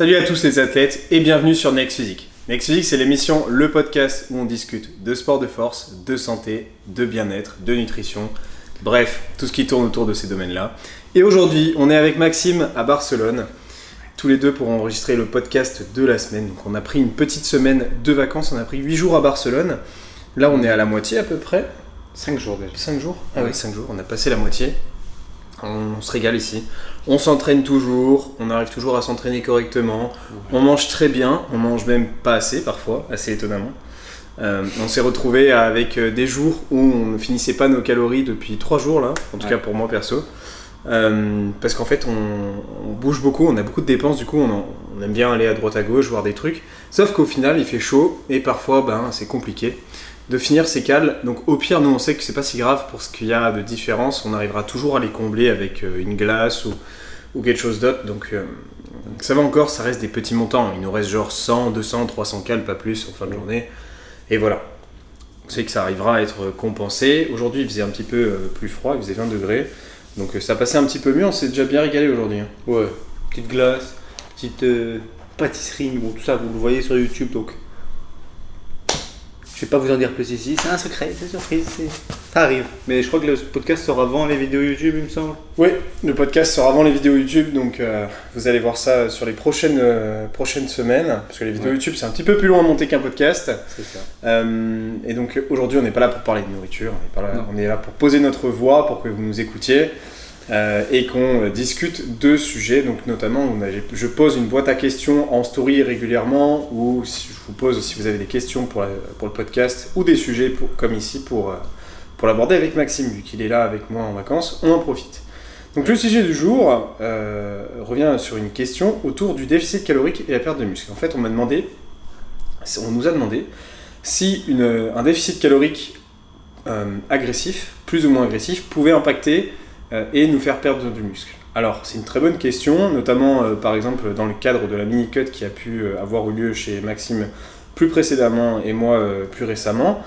Salut à tous les athlètes et bienvenue sur Next Physique. Next Physique, c'est l'émission, le podcast où on discute de sport de force, de santé, de bien-être, de nutrition, bref, tout ce qui tourne autour de ces domaines-là. Et aujourd'hui, on est avec Maxime à Barcelone, tous les deux pour enregistrer le podcast de la semaine. Donc on a pris une petite semaine de vacances, on a pris 8 jours à Barcelone. Là, on est à la moitié à peu près. 5 jours déjà. 5 jours? Ah oui, 5 jours, on a passé la moitié. On se régale ici. On s'entraîne toujours, on arrive toujours à s'entraîner correctement. On mange très bien, on mange même pas assez parfois, assez étonnamment. Euh, on s'est retrouvé avec euh, des jours où on ne finissait pas nos calories depuis 3 jours là, en tout Ouais. cas pour moi perso. Euh, parce qu'en fait on, on bouge beaucoup, on a beaucoup de dépenses, du coup on, en- on aime bien aller à droite à gauche, voir des trucs. Sauf qu'au final il fait chaud et parfois ben, c'est compliqué de finir ces cales. Donc au pire, nous on sait que c'est pas si grave pour ce qu'il y a de différence. On arrivera toujours à les combler avec euh, une glace ou, quelque chose d'autre. Donc euh, ça va encore, ça reste des petits montants. Il nous reste genre 100, 200, 300 cales, pas plus en fin de journée. Et voilà. On sait que ça arrivera à être compensé. Aujourd'hui il faisait un petit peu euh, plus froid, il faisait 20 degrés. Donc ça passait un petit peu mieux, on s'est déjà bien régalé aujourd'hui. hein. Ouais. Petite glace, petite pâtisserie, bon, tout ça vous le voyez sur YouTube donc. Je vais pas vous en dire plus ici, c'est un secret, c'est une surprise, c'est- ça arrive. Mais je crois que le podcast sort avant les vidéos YouTube, il me semble. Oui, le podcast sort avant les vidéos YouTube, donc euh, vous allez voir ça sur les prochaines, euh, prochaines semaines, parce que les vidéos Ouais. YouTube c'est un petit peu plus long à monter qu'un podcast. C'est ça. Euh, et donc aujourd'hui on n'est pas là pour parler de nourriture, on est, pas là, on est là pour poser notre voix, pour que vous nous écoutiez euh, et qu'on euh, discute de sujets. Donc notamment je pose une boîte à questions en story régulièrement ou si je vous pose si vous avez des questions pour, pour le podcast ou des sujets comme ici pour, euh, pour l'aborder avec Maxime vu qu'il est là avec moi en vacances, on en profite. Donc le sujet du jour revient sur une question autour du déficit calorique et la perte de muscle. En fait on m'a demandé, on nous a demandé si un déficit calorique agressif, plus ou moins agressif, pouvait impacter et nous faire perdre du muscle. Alors, c'est une très bonne question, notamment euh, par exemple dans le cadre de la mini-cut qui a pu euh, avoir eu lieu chez Maxime plus précédemment et moi euh, plus récemment.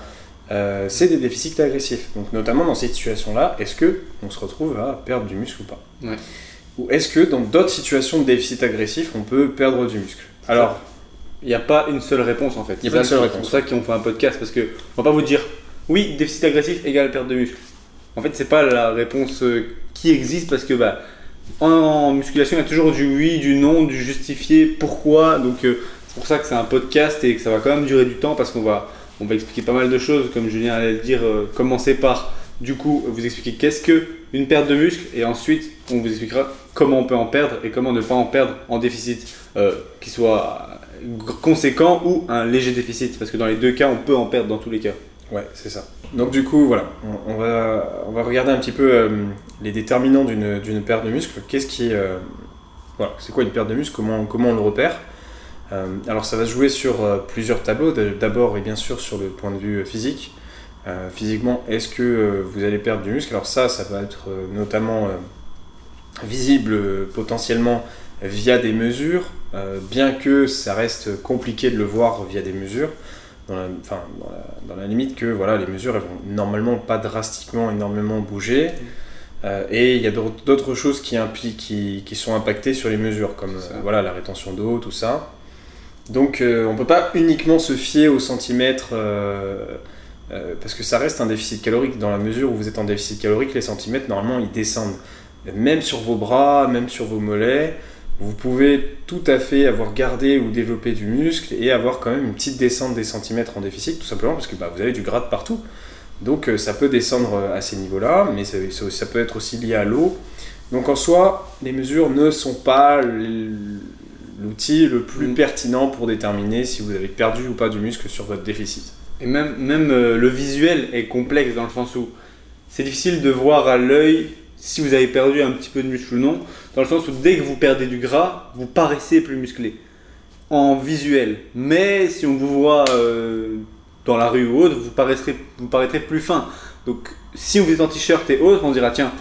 Euh, c'est des déficits agressifs. Donc, notamment dans cette situation-là, est-ce que on se retrouve à perdre du muscle ou pas? Ouais. Ou est-ce que dans d'autres situations de déficit agressif, on peut perdre du muscle? Alors, Il n'y a pas une seule réponse en fait. Il y a pas une seule réponse. C'est pour ça qu'on fait un podcast parce que on va pas vous dire oui, déficit agressif égale perte de muscle. En fait, c'est pas la réponse euh, qui existe parce que bah, en, musculation, il y a toujours du oui, du non, du justifié, pourquoi. Donc euh, c'est pour ça que c'est un podcast et que ça va quand même durer du temps parce qu'on va, on va expliquer pas mal de choses, comme Julien allait le dire. euh, commencer par du coup vous expliquer qu'est-ce que une perte de muscle et ensuite on vous expliquera comment on peut en perdre et comment ne pas en perdre en déficit qui soit conséquent ou un léger déficit parce que dans les deux cas on peut en perdre dans tous les cas. Ouais, c'est ça. Donc du coup, voilà, on, va, regarder un petit peu euh, les déterminants d'une perte de muscle. Qu'est-ce qui... euh, c'est quoi une perte de muscle? Comment, on le repère? Euh, Alors ça va se jouer sur plusieurs tableaux. D'abord et bien sûr sur le point de vue physique. Physiquement, est-ce que vous allez perdre du muscle? Alors ça, ça va être notamment visible potentiellement via des mesures, bien que ça reste compliqué de le voir via des mesures dans la, enfin, dans la, dans la limite que voilà, les mesures elles vont normalement pas drastiquement énormément bouger. Euh, et il y a d'autres choses qui, impliquent, qui, qui sont impactées sur les mesures, comme euh, voilà, la rétention d'eau, tout ça. Donc euh, on peut pas uniquement se fier au centimètre, euh, parce que ça reste un déficit calorique. Dans la mesure où vous êtes en déficit calorique, les centimètres, normalement, ils descendent. Même sur vos bras, même sur vos mollets, vous pouvez tout à fait avoir gardé ou développé du muscle et avoir quand même une petite descente des centimètres en déficit, tout simplement parce que bah, vous avez du gras de partout. Donc euh, ça peut descendre euh, à ces niveaux-là, mais ça, peut être aussi lié à l'eau. Donc en soi, les mesures ne sont pas l'outil le plus Mm. pertinent pour déterminer si vous avez perdu ou pas du muscle sur votre déficit. Et même, même euh, le visuel est complexe dans le sens où c'est difficile de voir à l'œil si vous avez perdu un petit peu de muscle ou non, dans le sens où dès que vous perdez du gras, vous paraissez plus musclé en visuel. Mais si on vous voit euh, dans la rue ou autre, vous paraîtrez, plus fin. Donc si vous êtes en t-shirt et autres, on dira tiens,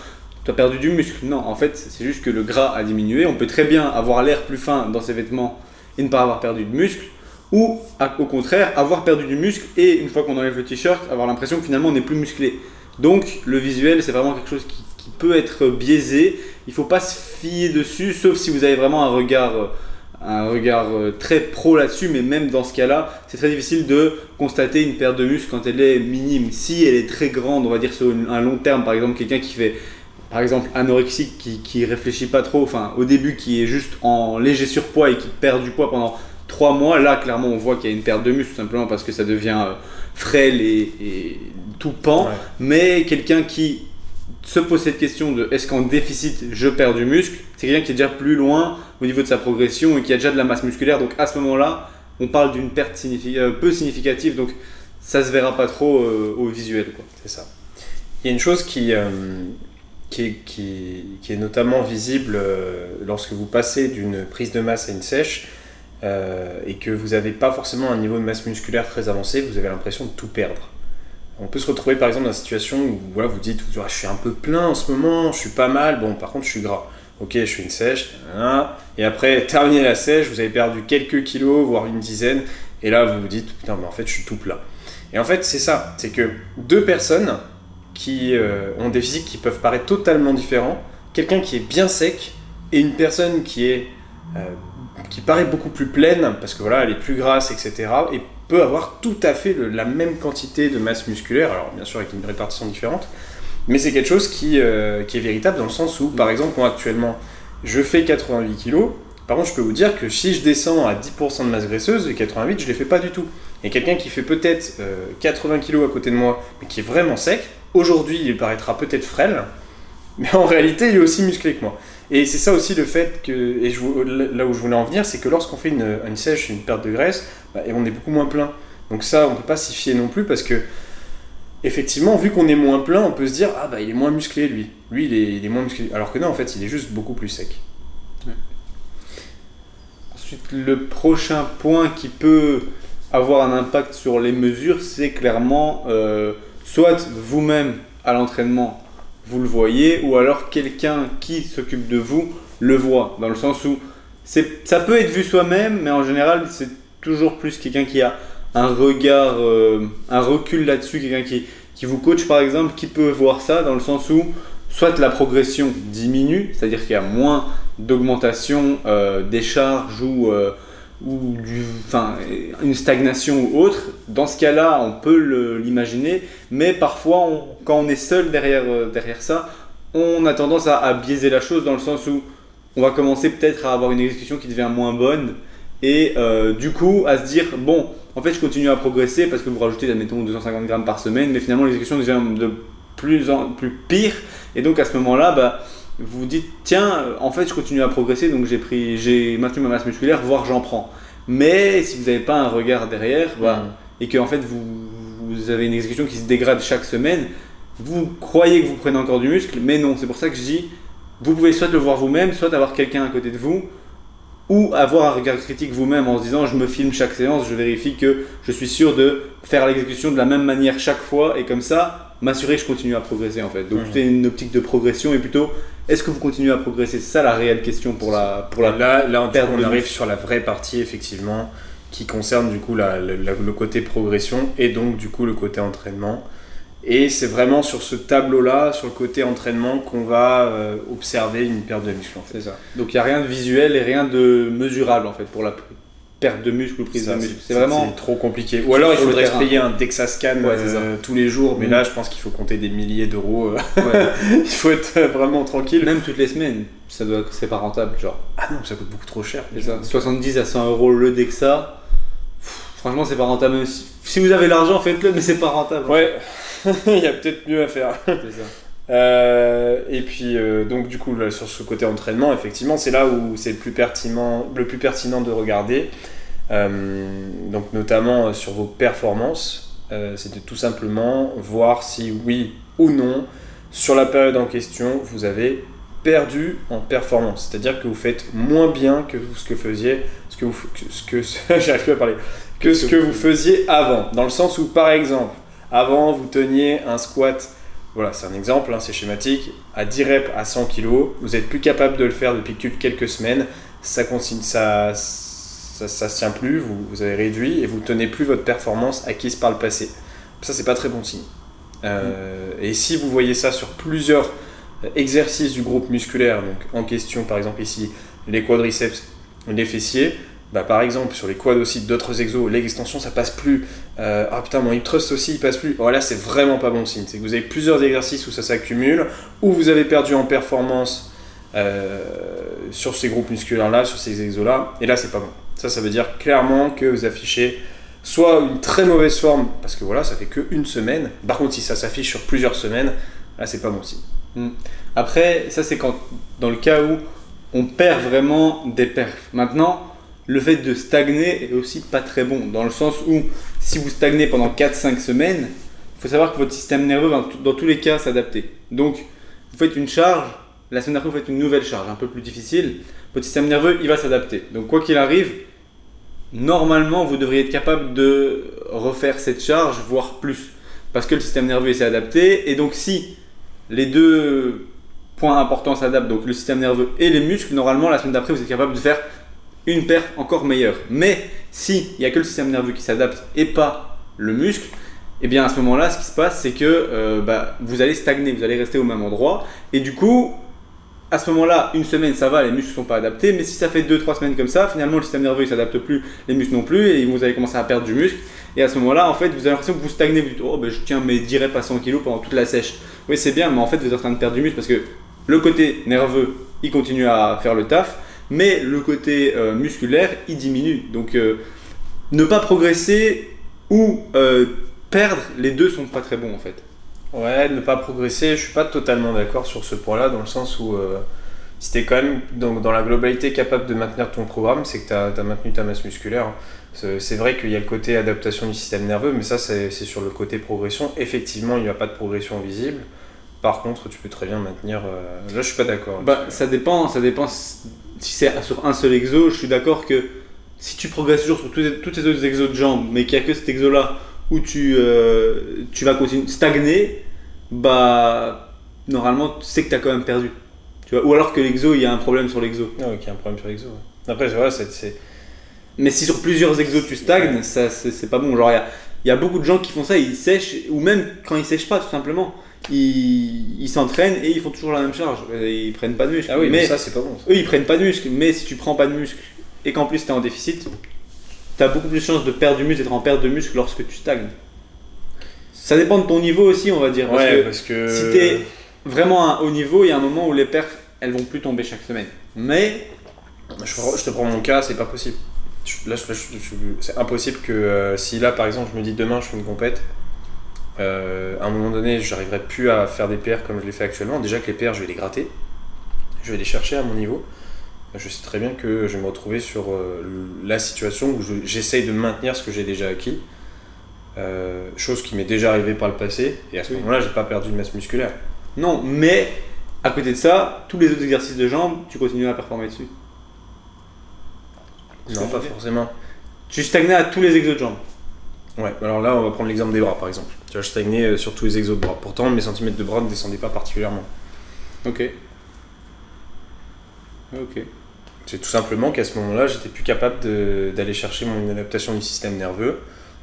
tu as perdu du muscle. Non, en fait, c'est juste que le gras a diminué. On peut très bien avoir l'air plus fin dans ses vêtements et ne pas avoir perdu de muscle. Ou au contraire, avoir perdu du muscle et une fois qu'on enlève le t-shirt, avoir l'impression que finalement on n'est plus musclé. Donc le visuel, c'est vraiment quelque chose qui, qui peut être biaisé. Il faut pas se fier dessus, sauf si vous avez vraiment un regard, un regard euh, très pro là-dessus, mais même dans ce cas-là, c'est très difficile de constater une perte de muscle quand elle est minime. Si elle est très grande, on va dire sur un long terme, par exemple quelqu'un qui fait, par exemple anorexique, qui, qui réfléchit pas trop, enfin au début qui est juste en léger surpoids et qui perd du poids pendant 3 mois, là clairement on voit qu'il y a une perte de muscle tout simplement parce que ça devient euh, frêle et, tout pend. Mais quelqu'un qui se pose cette question de est-ce qu'en déficit je perds du muscle, c'est quelqu'un qui est déjà plus loin au niveau de sa progression et qui a déjà de la masse musculaire. Donc à ce moment-là, on parle d'une perte euh, peu significative, donc ça se verra pas trop euh, au visuel. C'est ça. Il y a une chose qui, euh, qui, qui, est, notamment visible lorsque vous passez d'une prise de masse à une sèche et que vous n'avez pas forcément un niveau de masse musculaire très avancé, vous avez l'impression de tout perdre. On peut se retrouver par exemple dans une situation où voilà, vous dites je suis un peu plein en ce moment, je suis pas mal, bon par contre je suis gras. Ok, je fais une sèche, et après terminer la sèche, vous avez perdu quelques kilos, voire une dizaine, et là vous vous dites putain, mais en fait je suis tout plat. Et en fait c'est ça, c'est que deux personnes qui euh, ont des physiques qui peuvent paraître totalement différents, quelqu'un qui est bien sec et une personne qui est euh, qui paraît beaucoup plus pleine parce que voilà elle est plus grasse etc et peut avoir tout à fait la même quantité de masse musculaire, alors bien sûr avec une répartition différente, mais c'est quelque chose qui, euh, qui, est véritable dans le sens où, par exemple, moi actuellement, je fais 88 kg, par contre, je peux vous dire que si je descends à 10% de masse graisseuse, les 88, je ne les fais pas du tout. Et quelqu'un qui fait peut-être 80 euh, kg à côté de moi, mais qui est vraiment sec, aujourd'hui, il paraîtra peut-être frêle, mais en réalité, il est aussi musclé que moi. Et c'est ça aussi le fait que, et là où je voulais en venir, c'est que lorsqu'on fait une, une, sèche, une perte de graisse, bah, on est beaucoup moins plein. Donc ça, on peut pas s'y fier non plus parce que, effectivement, vu qu'on est moins plein, on peut se dire, ah bah il est moins musclé lui. Lui, il est, moins musclé. Alors que non, en fait, il est juste beaucoup plus sec. Ensuite, le prochain point qui peut avoir un impact sur les mesures, c'est clairement, euh, soit vous-même à l'entraînement, vous le voyez, ou alors quelqu'un qui s'occupe de vous le voit, dans le sens où ça peut être vu soi-même, mais en général, c'est toujours plus quelqu'un qui a un regard, euh, un recul là-dessus, quelqu'un qui, qui vous coach par exemple, qui peut voir ça dans le sens où soit la progression diminue, c'est-à-dire qu'il y a moins d'augmentation euh, des charges ou, euh, ou du, une stagnation ou autre. Dans ce cas-là, on peut l'imaginer, mais parfois, quand on est seul derrière, derrière ça, on a tendance à biaiser la chose dans le sens où on va commencer peut-être à avoir une exécution qui devient moins bonne et euh, du coup à se dire bon en fait je continue à progresser parce que vous rajoutez admettons 250 grammes par semaine mais finalement l'exécution devient de plus en plus pire et donc à ce moment là bah, vous vous dites tiens en fait je continue à progresser donc j'ai pris j'ai maintenu ma masse musculaire voire j'en prends mais si vous n'avez pas un regard derrière bah, mm. et que en fait vous, vous avez une exécution qui se dégrade chaque semaine vous croyez que vous prenez encore du muscle mais non c'est pour ça que je dis vous pouvez soit le voir vous-même soit avoir quelqu'un à côté de vous ou avoir un regard critique vous-même en se disant je me filme chaque séance, je vérifie que je suis sûr de faire l'exécution de la même manière chaque fois et comme ça m'assurer que je continue à progresser en fait. Donc mmh. une optique de progression et plutôt est-ce que vous continuez à progresser? C'est ça la réelle question pour la pour la là là on, arrive sur la vraie partie effectivement qui concerne du coup le côté progression et donc du coup le côté entraînement. Et c'est vraiment sur ce tableau-là, sur le côté entraînement, qu'on va euh, observer une perte de muscle. C'est ça. Donc il n'y a rien de visuel et rien de mesurable en fait pour la perte de muscle ou prise de muscle. C'est vraiment trop compliqué. Ou alors il faudrait se payer un DEXA scan euh, tous les jours, mais mm. là je pense qu'il faut compter des milliers d'euros. Euh. il faut être vraiment tranquille. Même toutes les semaines, ça doit, c'est pas rentable, genre. Ah non, ça coûte beaucoup trop cher. 70 à 100 euros le DEXA. Franchement, c'est pas rentable. si, si vous avez l'argent, faites-le, mais c'est pas rentable. Ouais. il y a peut-être mieux à faire. Euh, et puis, euh, donc, du coup, sur ce côté entraînement, effectivement, c'est là où c'est le, plus pertinent, le plus pertinent de regarder. Euh, donc, notamment sur vos performances. c'est de tout simplement voir si oui ou non, sur la période en question, vous avez perdu en performance. C'est-à-dire que vous faites moins bien que ce que faisiez, ce que vous, ce que, j'arrive plus à parler, que ce que vous faisiez avant. Dans le sens où, par exemple, avant, vous teniez un squat, voilà, c'est un exemple, hein, c'est schématique, à 10 reps à 100 kg. Vous n'êtes plus capable de le faire depuis quelques semaines. Ça continue, ça, ça, ça se tient plus, vous, avez réduit et vous ne tenez plus votre performance acquise par le passé. Ça, c'est pas très bon signe. Euh, et si vous voyez ça sur plusieurs exercices du groupe musculaire, donc en question, par exemple ici, les quadriceps les fessiers, bah, par exemple sur les quads aussi d'autres exos, l'extension ça passe plus. Euh, ah putain, mon hip thrust aussi il passe plus. Voilà, c'est vraiment pas bon signe. C'est que vous avez plusieurs exercices où ça s'accumule, où vous avez perdu en performance euh, sur ces groupes musculaires là, sur ces exos là, et là c'est pas bon. Ça, ça veut dire clairement que vous affichez soit une très mauvaise forme, parce que voilà, ça fait que une semaine. Par contre, si ça s'affiche sur plusieurs semaines, là c'est pas bon signe. Hmm. Après, ça c'est quand dans le cas où on perd vraiment des perfs. Maintenant, le fait de stagner est aussi pas très bon, dans le sens où si vous stagnez pendant 4-5 semaines, il faut savoir que votre système nerveux va dans tous les cas s'adapter. Donc, vous faites une charge, la semaine d'après vous faites une nouvelle charge, un peu plus difficile, votre système nerveux il va s'adapter. Donc, quoi qu'il arrive, normalement vous devriez être capable de refaire cette charge, voire plus, parce que le système nerveux s'est adapté, et donc si les deux points importants s'adaptent, donc le système nerveux et les muscles, normalement la semaine d'après vous êtes capable de faire une perte encore meilleure. Mais s'il n'y a que le système nerveux qui s'adapte et pas le muscle, et eh bien à ce moment-là, ce qui se passe, c'est que euh, bah, vous allez stagner, vous allez rester au même endroit. Et du coup, à ce moment-là, une semaine ça va, les muscles ne sont pas adaptés. Mais si ça fait 2-3 semaines comme ça, finalement le système nerveux ne s'adapte plus, les muscles non plus, et vous allez commencer à perdre du muscle. Et à ce moment-là, en fait, vous avez l'impression que vous stagnez, vous Oh, ben, je tiens mes 10 reps à 100 kg pendant toute la sèche. Oui, c'est bien, mais en fait, vous êtes en train de perdre du muscle parce que le côté nerveux, il continue à faire le taf mais le côté euh, musculaire, il diminue. Donc euh, ne pas progresser ou euh, perdre, les deux sont pas très bons en fait. Ouais, ne pas progresser, je suis pas totalement d'accord sur ce point-là, dans le sens où si tu quand même dans la globalité capable de maintenir ton programme, c'est que tu as, maintenu ta masse musculaire. C'est vrai qu'il y a le côté adaptation du système nerveux, mais ça c'est sur le côté progression. Effectivement, il n'y a pas de progression visible. Par contre, tu peux très bien maintenir. Là, je suis pas d'accord. Bah, ça dépend, ça dépend si c'est sur un seul exo, je suis d'accord que si tu progresses toujours sur tous les, autres exos de jambes, mais qu'il n'y a que cet exo-là où tu, euh, tu vas continuer stagner, bah normalement tu sais que tu as quand même perdu. Tu vois Ou alors que l'exo, il y a un problème sur l'exo. Ah, ok, un problème sur l'exo. Après, vois, c'est. Mais si sur plusieurs exos tu stagnes, ça c'est pas bon. Genre, il y a, beaucoup de gens qui font ça, ils sèchent, ou même quand ils sèchent pas, tout simplement ils s'entraînent et ils font toujours la même charge. Ils prennent pas de muscle. Ah oui, mais, ça c'est pas bon. Eux ils prennent pas de muscle, mais si tu prends pas de muscle et qu'en plus tu es en déficit, tu as beaucoup plus de chances de perdre du muscle, d'être en perte de muscle lorsque tu stagnes. Ça dépend de ton niveau aussi, on va dire. Parce que, parce que si tu es vraiment à un haut niveau, il y a un moment où les perfs elles vont plus tomber chaque semaine. Mais. Je, te prends mon cas, c'est pas possible. Là, c'est impossible que euh, si là par exemple je me dis demain je fais une compète euh, à un moment donné, j'arriverai plus à faire des PR comme je les fais actuellement. Déjà que les PR, je vais les gratter, je vais les chercher à mon niveau. Je sais très bien que je vais me retrouver sur euh, la situation où j'essaye de maintenir ce que j'ai déjà acquis. Euh, chose qui m'est déjà arrivée par le passé. Et à ce moment-là, j'ai pas perdu de masse musculaire. Non, mais à côté de ça, tous les autres exercices de jambes, tu continues à performer dessus. Non, pas forcément. Tu stagnais à tous les exos de jambes. Ouais, alors là, on va prendre l'exemple des bras par exemple. Tu vois, je stagnais euh, sur tous les exos de bras. Pourtant, mes centimètres de bras ne descendaient pas particulièrement. Ok. Ok. C'est tout simplement qu'à ce moment-là, j'étais plus capable d'aller chercher mon adaptation du système nerveux.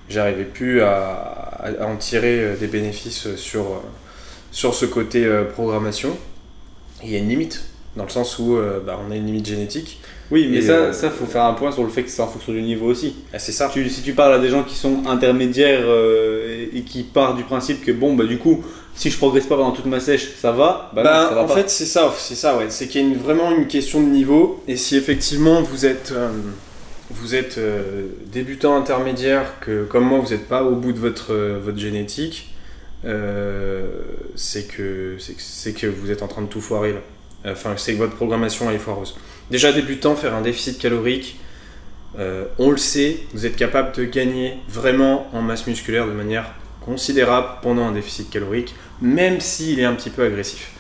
J'arrivais plus à, en tirer euh, des bénéfices sur, euh, sur ce côté programmation. Il y a une limite, dans le sens où bah, on a une limite génétique. Oui, mais ça, euh, ça, faut faire un point sur le fait que c'est en fonction du niveau aussi. Ah, c'est ça. si tu parles à des gens qui sont intermédiaires euh, et, qui partent du principe que bon, bah du coup, si je progresse pas pendant toute ma sèche, ça va. Bah, bah ça va en fait, c'est ça, c'est ça, ouais. C'est qu'il y a vraiment une question de niveau. Et si effectivement vous êtes, euh, vous êtes débutant intermédiaire, que comme moi vous n'êtes pas au bout de votre, votre génétique, c'est que, c'est que vous êtes en train de tout foirer là. Enfin, c'est que votre programmation est foireuse. Déjà débutant, faire un déficit calorique, euh, on le sait, vous êtes capable de gagner vraiment en masse musculaire de manière considérable pendant un déficit calorique, même s'il est un petit peu agressif.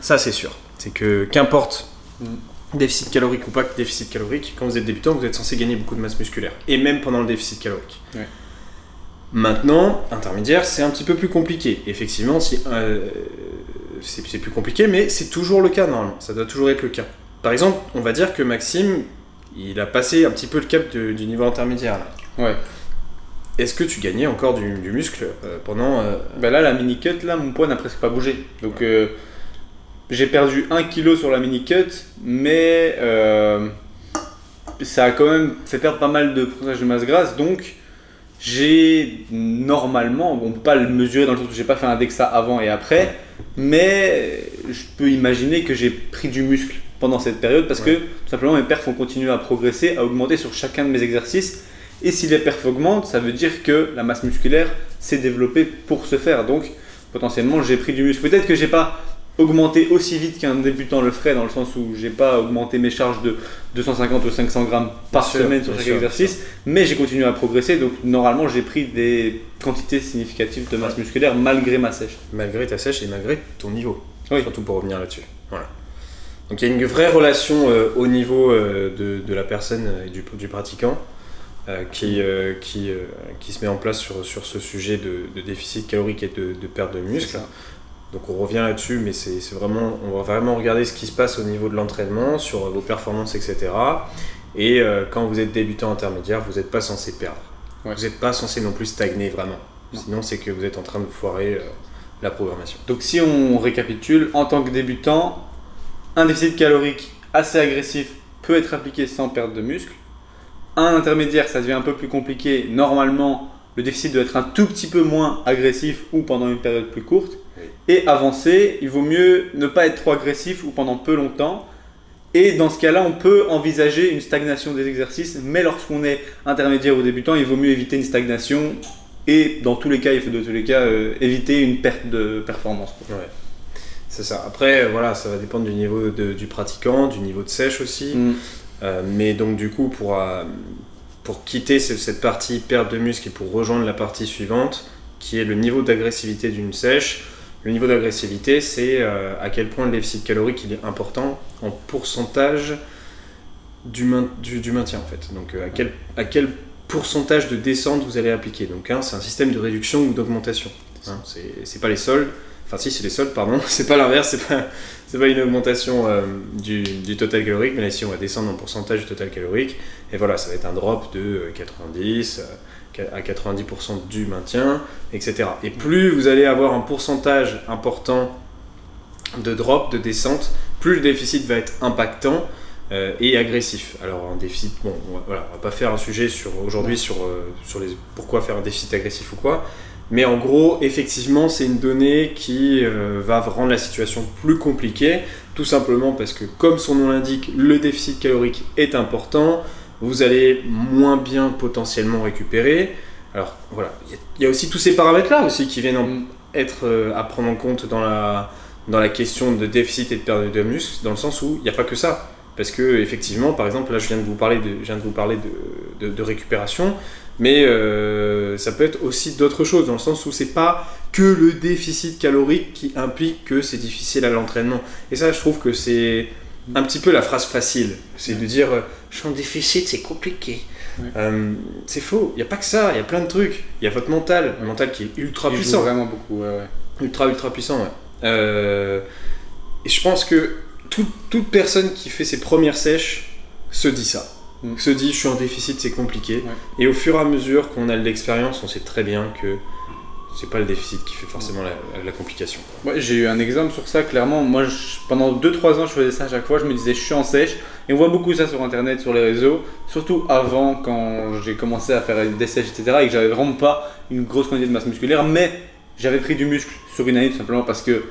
Ça, c'est sûr. C'est que qu'importe mm. déficit calorique ou pas déficit calorique, quand vous êtes débutant, vous êtes censé gagner beaucoup de masse musculaire, et même pendant le déficit calorique. Maintenant, intermédiaire, c'est un petit peu plus compliqué. Effectivement, si, euh, c'est plus compliqué, mais c'est toujours le cas normalement. Ça doit toujours être le cas. Par exemple, on va dire que Maxime, il a passé un petit peu le cap du niveau intermédiaire. Ouais. Est-ce que tu gagnais encore du, muscle euh, pendant. Euh, bah là, la mini cut, là, mon poids n'a presque pas bougé. Donc, euh, j'ai perdu 1 kg sur la mini cut, mais ça a quand même fait perdre pas mal de pourcentage de masse grasse, donc j'ai normalement, on peut pas le mesurer dans le sens où j'ai pas fait un DEXA avant et après, mais je peux imaginer que j'ai pris du muscle pendant cette période parce que tout simplement mes perfs ont continué à progresser, à augmenter sur chacun de mes exercices. Et si les perfs augmentent, ça veut dire que la masse musculaire s'est développée pour se faire. Donc potentiellement j'ai pris du muscle. Peut-être que j'ai pas augmenté aussi vite qu'un débutant le ferait, dans le sens où j'ai pas augmenté mes charges de 250 ou 500 grammes par semaine sur chaque exercice, mais j'ai continué à progresser, donc normalement j'ai pris des quantités significatives de masse musculaire malgré ma sèche. Malgré ta sèche et malgré ton niveau, surtout pour revenir là-dessus. Voilà. Donc il y a une vraie relation euh, au niveau euh, de, la personne et du, du pratiquant. Euh, qui, qui, qui, se met en place sur, sur ce sujet de, déficit calorique et de, perte de muscle. Donc on revient là-dessus, mais c'est vraiment, on va vraiment regarder ce qui se passe au niveau de l'entraînement, sur vos performances, etc. Et euh, quand vous êtes débutant intermédiaire, vous n'êtes pas censé perdre. Vous n'êtes pas censé non plus stagner vraiment. Sinon, c'est que vous êtes en train de foirer euh, la programmation. Donc si on récapitule, en tant que débutant, un déficit calorique assez agressif peut être appliqué sans perte de muscle. Un intermédiaire, ça devient un peu plus compliqué. Normalement, le déficit doit être un tout petit peu moins agressif ou pendant une période plus courte. Et avancer, il vaut mieux ne pas être trop agressif ou pendant peu longtemps. Et dans ce cas-là, on peut envisager une stagnation des exercices, mais lorsqu'on est intermédiaire ou débutant, il vaut mieux éviter une stagnation et dans tous les cas, il faut de tous les cas euh, éviter une perte de performance. Ouais. C'est ça. Après, voilà, ça va dépendre du niveau du pratiquant, du niveau de sèche aussi. Mm. Euh, mais donc du coup, pour, euh, pour quitter cette partie perte de muscle et pour rejoindre la partie suivante, qui est le niveau d'agressivité d'une sèche, le niveau d'agressivité, c'est euh, à quel point le déficit calorique il est important en pourcentage du, maintien en fait. Donc euh, à, quel, pourcentage de descente vous allez appliquer. Donc c'est un système de réduction ou d'augmentation. Hein, c'est pas les soldes. Enfin si c'est les soldes, pardon. c'est pas l'inverse, c'est pas, pas une augmentation euh, du, du, total calorique, mais là ici on va descendre en pourcentage du total calorique. Et voilà, ça va être un drop de 90 à 90% du maintien, etc. Et plus vous allez avoir un pourcentage important de drop, de descente, plus le déficit va être impactant euh, et agressif. Alors un déficit, bon, on va, voilà, on va pas faire un sujet sur aujourd'hui sur, euh, sur les pourquoi faire un déficit agressif ou quoi, mais en gros, effectivement, c'est une donnée qui euh, va rendre la situation plus compliquée, tout simplement parce que, comme son nom l'indique, le déficit calorique est important vous allez moins bien potentiellement récupérer. Alors voilà, il y, a aussi tous ces paramètres-là aussi qui viennent mm. être euh, à prendre en compte dans la, dans la question de déficit et de perte de muscle, dans le sens où il n'y a pas que ça. Parce que effectivement, par exemple, là je viens de vous parler de, je viens de, vous parler de, de, récupération, mais euh, ça peut être aussi d'autres choses, dans le sens où c'est pas que le déficit calorique qui implique que c'est difficile à l'entraînement. Et ça, je trouve que c'est un petit peu la phrase facile. C'est de dire euh, je suis en déficit, c'est compliqué. Euh, c'est faux, il n'y a pas que ça, il y a plein de trucs. Il y a votre mental, le mental qui est ultra puissant. vraiment beaucoup, Ultra, ultra puissant, ouais. Euh, et je pense que toute personne qui fait ses premières sèches se dit ça. Mm. Se dit je suis en déficit, c'est compliqué. Et au fur et à mesure qu'on a de l'expérience, on sait très bien que c'est pas le déficit qui fait forcément la, complication. Ouais, j'ai eu un exemple sur ça, clairement. Moi, pendant 2-3 ans, je faisais ça à chaque fois. Je me disais, je suis en sèche. Et on voit beaucoup ça sur internet, sur les réseaux. Surtout avant, quand j'ai commencé à faire des sèches, etc. Et que j'avais vraiment pas une grosse quantité de masse musculaire. Mais j'avais pris du muscle sur une année, tout simplement parce que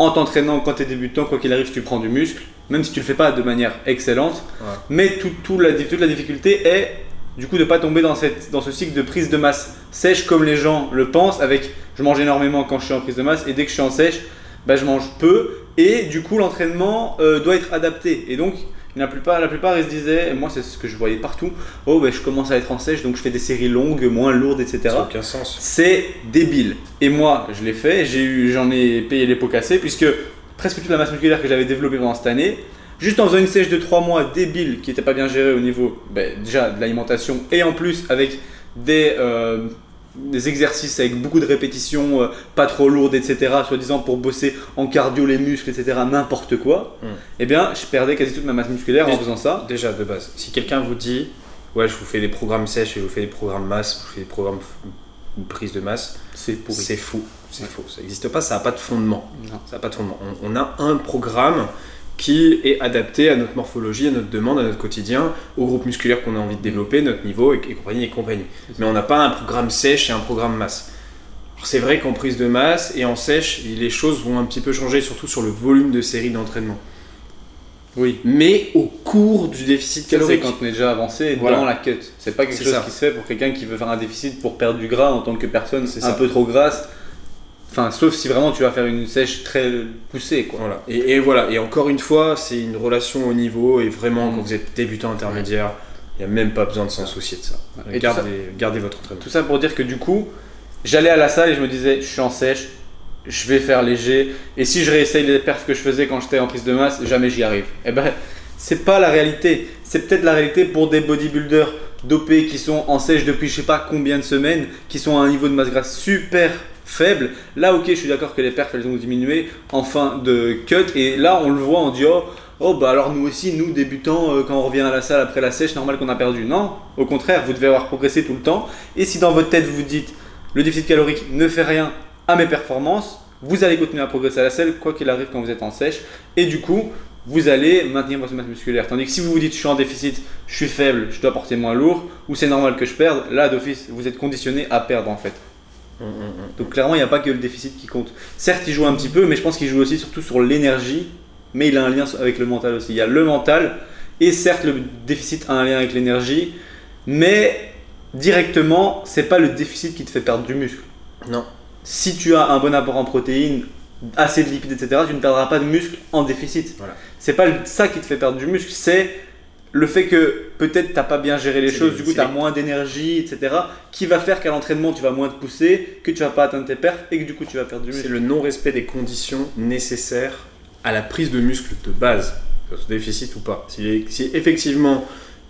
en t'entraînant, quand tu es débutant, quoi qu'il arrive, tu prends du muscle. Même si tu le fais pas de manière excellente. Mais tout, la, toute la difficulté est du coup de pas tomber dans, cette, dans ce cycle de prise de masse sèche comme les gens le pensent avec je mange énormément quand je suis en prise de masse et dès que je suis en sèche bah, je mange peu et du coup l'entraînement euh, doit être adapté et donc la plupart, la plupart ils se disaient, et moi c'est ce que je voyais partout, oh ben je commence à être en sèche donc je fais des séries longues, moins lourdes, etc. Ça aucun sens. C'est débile. Et moi je l'ai fait, j'ai eu, j'en ai payé les pots cassés puisque presque toute la masse musculaire que j'avais développée pendant cette année, Juste en faisant une sèche de 3 mois débile qui n'était pas bien gérée au niveau ben, déjà de l'alimentation et en plus avec des, euh, des exercices avec beaucoup de répétitions, euh, pas trop lourdes, etc., soi-disant pour bosser en cardio, les muscles, etc., n'importe quoi, hmm. eh bien je perdais quasi toute ma masse musculaire en faisant ça. Déjà de base, si quelqu'un vous dit ouais je vous fais des programmes sèches et je vous fais des programmes masse, je vous fais des programmes prise de masse, c'est fou. C'est faux, ça n'existe pas, ça n'a pas de fondement. Ça a pas de fondement. on, a un programme qui est adapté à notre morphologie, à notre demande, à notre quotidien, au groupe musculaire qu'on a envie de développer, notre niveau et, et compagnie et compagnie. Mais on n'a pas un programme sèche et un programme masse. C'est vrai qu'en prise de masse et en sèche, les choses vont un petit peu changer, surtout sur le volume de série d'entraînement. Oui. Mais au cours du déficit Ça, c'est calorique. quand on est déjà avancé Voilà. dans la cut. C'est pas quelque chose ça. qui se fait pour quelqu'un qui veut faire un déficit pour perdre du gras en tant que personne C'est un ça. peu trop grasse. Enfin, sauf si vraiment tu vas faire une sèche très poussée, quoi. Voilà. Et, et voilà. Et encore une fois, c'est une relation au niveau. Et vraiment, Mm. quand vous êtes débutant intermédiaire, il n'y a même pas besoin de s'en soucier de ça. Et Gardez, gardez votre entraînement. Tout ça pour dire que du coup, j'allais à la salle et je me disais, je suis en sèche, je vais faire léger. Et si je réessaye les perfs que je faisais quand j'étais en prise de masse, jamais j'y arrive. Et ben, c'est pas la réalité. C'est peut-être la réalité pour des bodybuilders dopés qui sont en sèche depuis je sais pas combien de semaines, qui sont à un niveau de masse grasse super faible. Là, ok, je suis d'accord que les perfs elles ont diminué en fin de cut. Et là, on le voit, on dit, oh. Oh bah alors nous aussi, nous débutants, euh, quand on revient à la salle après la sèche, normal qu'on a perdu. Non, au contraire, vous devez avoir progressé tout le temps. Et si dans votre tête vous vous dites le déficit calorique ne fait rien à mes performances, vous allez continuer à progresser à la selle quoi qu'il arrive quand vous êtes en sèche. Et du coup, vous allez maintenir votre masse musculaire. Tandis que si vous vous dites je suis en déficit, je suis faible, je dois porter moins lourd, ou c'est normal que je perde, là d'office, vous êtes conditionné à perdre en fait. Donc clairement, il n'y a pas que le déficit qui compte. Certes, il joue un petit peu, mais je pense qu'il joue aussi surtout sur l'énergie, mais il a un lien avec le mental aussi. Il y a le mental, et certes, le déficit a un lien avec l'énergie, mais directement, c'est pas le déficit qui te fait perdre du muscle. Non. Si tu as un bon apport en protéines, assez de lipides, etc., tu ne perdras pas de muscle en déficit. Voilà. C'est pas ça qui te fait perdre du muscle, c'est le fait que peut-être t'as pas bien géré les C'est choses, du coup c'est tu as moins d'énergie, etc. Qui va faire qu'à l'entraînement tu vas moins te pousser, que tu vas pas atteindre tes perfs et que du coup tu vas perdre du C'est muscle. le non-respect des conditions nécessaires à la prise de muscle de base, ce déficit ou pas. Si, si effectivement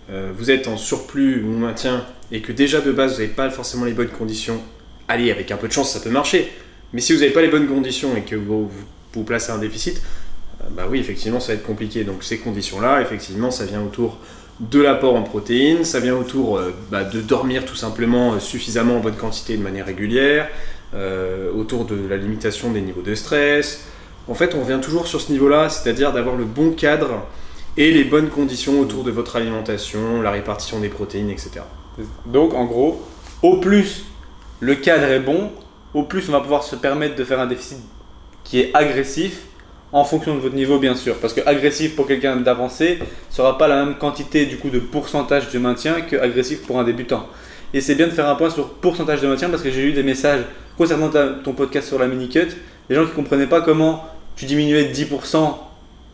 euh, vous êtes en surplus ou maintien et que déjà de base vous n'avez pas forcément les bonnes conditions, allez, avec un peu de chance ça peut marcher. Mais si vous n'avez pas les bonnes conditions et que vous vous, vous placez un déficit, bah oui, effectivement ça va être compliqué. Donc ces conditions-là, effectivement, ça vient autour de l'apport en protéines, ça vient autour euh, bah, de dormir tout simplement euh, suffisamment en bonne quantité de manière régulière, euh, autour de la limitation des niveaux de stress. En fait, on revient toujours sur ce niveau-là, c'est-à-dire d'avoir le bon cadre et les bonnes conditions autour de votre alimentation, la répartition des protéines, etc. Donc en gros, au plus le cadre est bon, au plus on va pouvoir se permettre de faire un déficit qui est agressif en fonction de votre niveau bien sûr. Parce que agressif pour quelqu'un d'avancé sera pas la même quantité du coup de pourcentage de maintien que agressif pour un débutant. Et c'est bien de faire un point sur pourcentage de maintien parce que j'ai eu des messages concernant ton podcast sur la mini cut, des gens qui comprenaient pas comment tu diminuais de 10%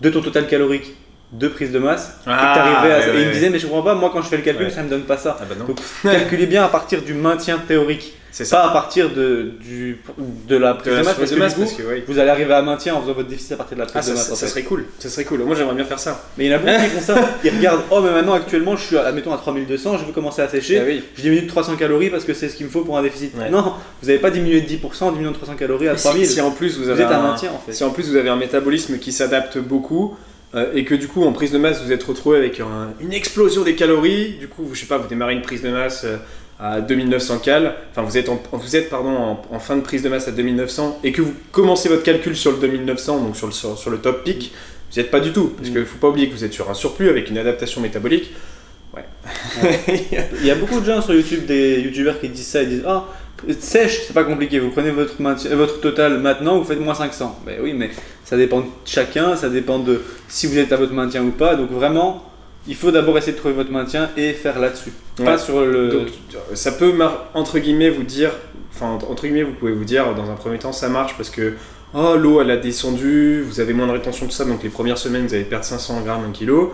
de ton total calorique de prise de masse et Ah, t'arrivais à ouais, et ouais, me disaient mais je comprends pas moi quand je fais le calcul Ouais. ça me donne pas ça Ah bah donc calculez bien à partir du maintien théorique, c'est ça. pas à partir de, du, de la prise de, masse, parce que, du coup, parce que, ouais. vous allez arriver à maintien en faisant votre déficit à partir de la prise Ah, de masse. en ça serait cool, ça serait cool. Moi j'aimerais bien faire ça. Mais il y en a beaucoup qui font ça, ils regardent, oh mais maintenant actuellement je suis à, admettons à 3200, je veux commencer à sécher, Ah oui. je diminue de 300 calories parce que c'est ce qu'il me faut pour un déficit. Non, vous n'avez pas diminué de 10% en diminuant de 300 calories à Mais 3000. Si, si en plus vous vous avez êtes à un, maintien en fait. si en plus vous avez un métabolisme qui s'adapte beaucoup euh, et que du coup en prise de masse vous êtes retrouvé avec un- une explosion des calories, du coup vous, je sais pas vous démarrez une prise de masse euh, à 2900 cal, enfin vous êtes en, vous êtes pardon en, en fin de prise de masse à 2900 et que vous commencez votre calcul sur le 2900 donc sur le sur, sur le top peak, vous n'y êtes pas du tout parce Mm. qu'il faut pas oublier que vous êtes sur un surplus avec une adaptation métabolique. Ouais. Il y a beaucoup de gens sur YouTube, des youtubeurs qui disent ça, ils disent Ah, sèche, c'est pas compliqué, vous prenez votre, euh, votre total maintenant, vous faites moins 500. Ben oui, mais ça dépend de chacun, ça dépend de si vous êtes à votre maintien ou pas. Donc vraiment, il faut d'abord essayer de trouver votre maintien et faire là-dessus. Pas sur le. Donc, ça peut, entre guillemets, vous dire, enfin, entre entre guillemets, vous pouvez vous dire, dans un premier temps, ça marche parce que, oh, l'eau, elle a descendu, vous avez moins de rétention, tout ça, donc les premières semaines, vous allez perdre 500 grammes, 1 kg,